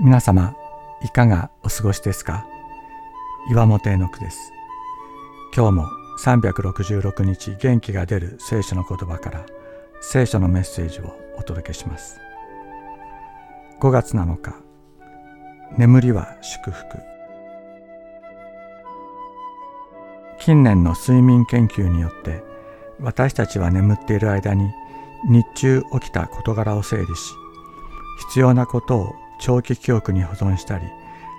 皆様いかがお過ごしですか？岩本絵の句です。今日も366日元気が出る聖書の言葉から聖書のメッセージをお届けします。5月7日眠りは祝福。近年の睡眠研究によって私たちは眠っている間に日中起きた事柄を整理し必要なことを長期記憶に保存したり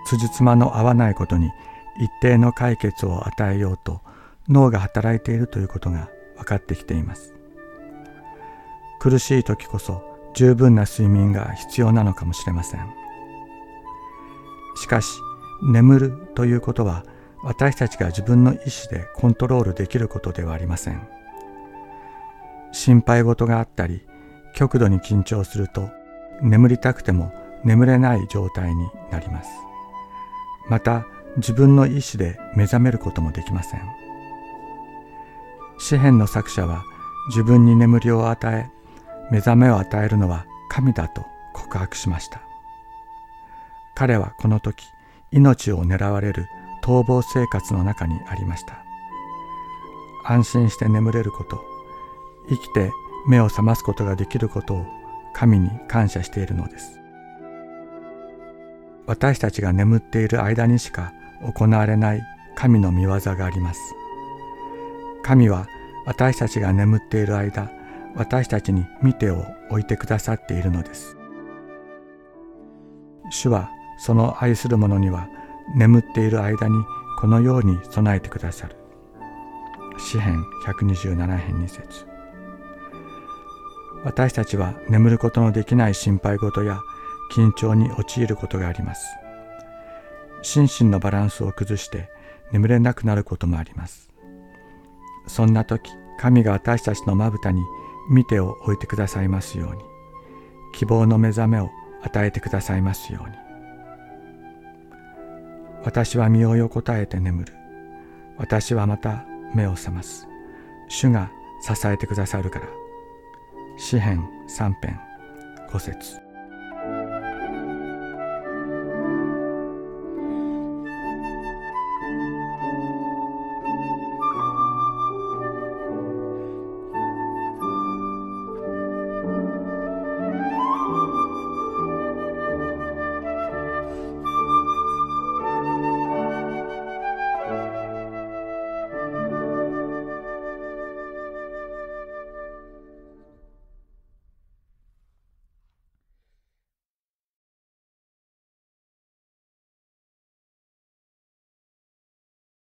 辻褄の合わないことに一定の解決を与えようと脳が働いているということが分かってきています。苦しい時こそ十分な睡眠が必要なのかもしれません。しかし眠るということは私たちが自分の意思でコントロールできることではありません。心配事があったり極度に緊張すると眠りたくても眠れない状態になります。また自分の意志で目覚めることもできません。詩篇の作者は自分に眠りを与え目覚めを与えるのは神だと告白しました。彼はこの時命を狙われる逃亡生活の中にありました。安心して眠れること生きて目を覚ますことができることを神に感謝しているのです。私たちが眠っている間にしか行われない神の見業があります。神は私たちが眠っている間私たちに見てを置いてくださっているのです。主はその愛する者には眠っている間にこのように備えてくださる。詩編127編2節。私たちは眠ることのできない心配事や緊張に陥ることがあります。心身のバランスを崩して眠れなくなることもあります。そんな時神が私たちのまぶたに見てを置いてくださいますように。希望の目覚めを与えてくださいますように。私は身を横たえて眠る。私はまた目を覚ます。主が支えてくださるから。詩編3編5節。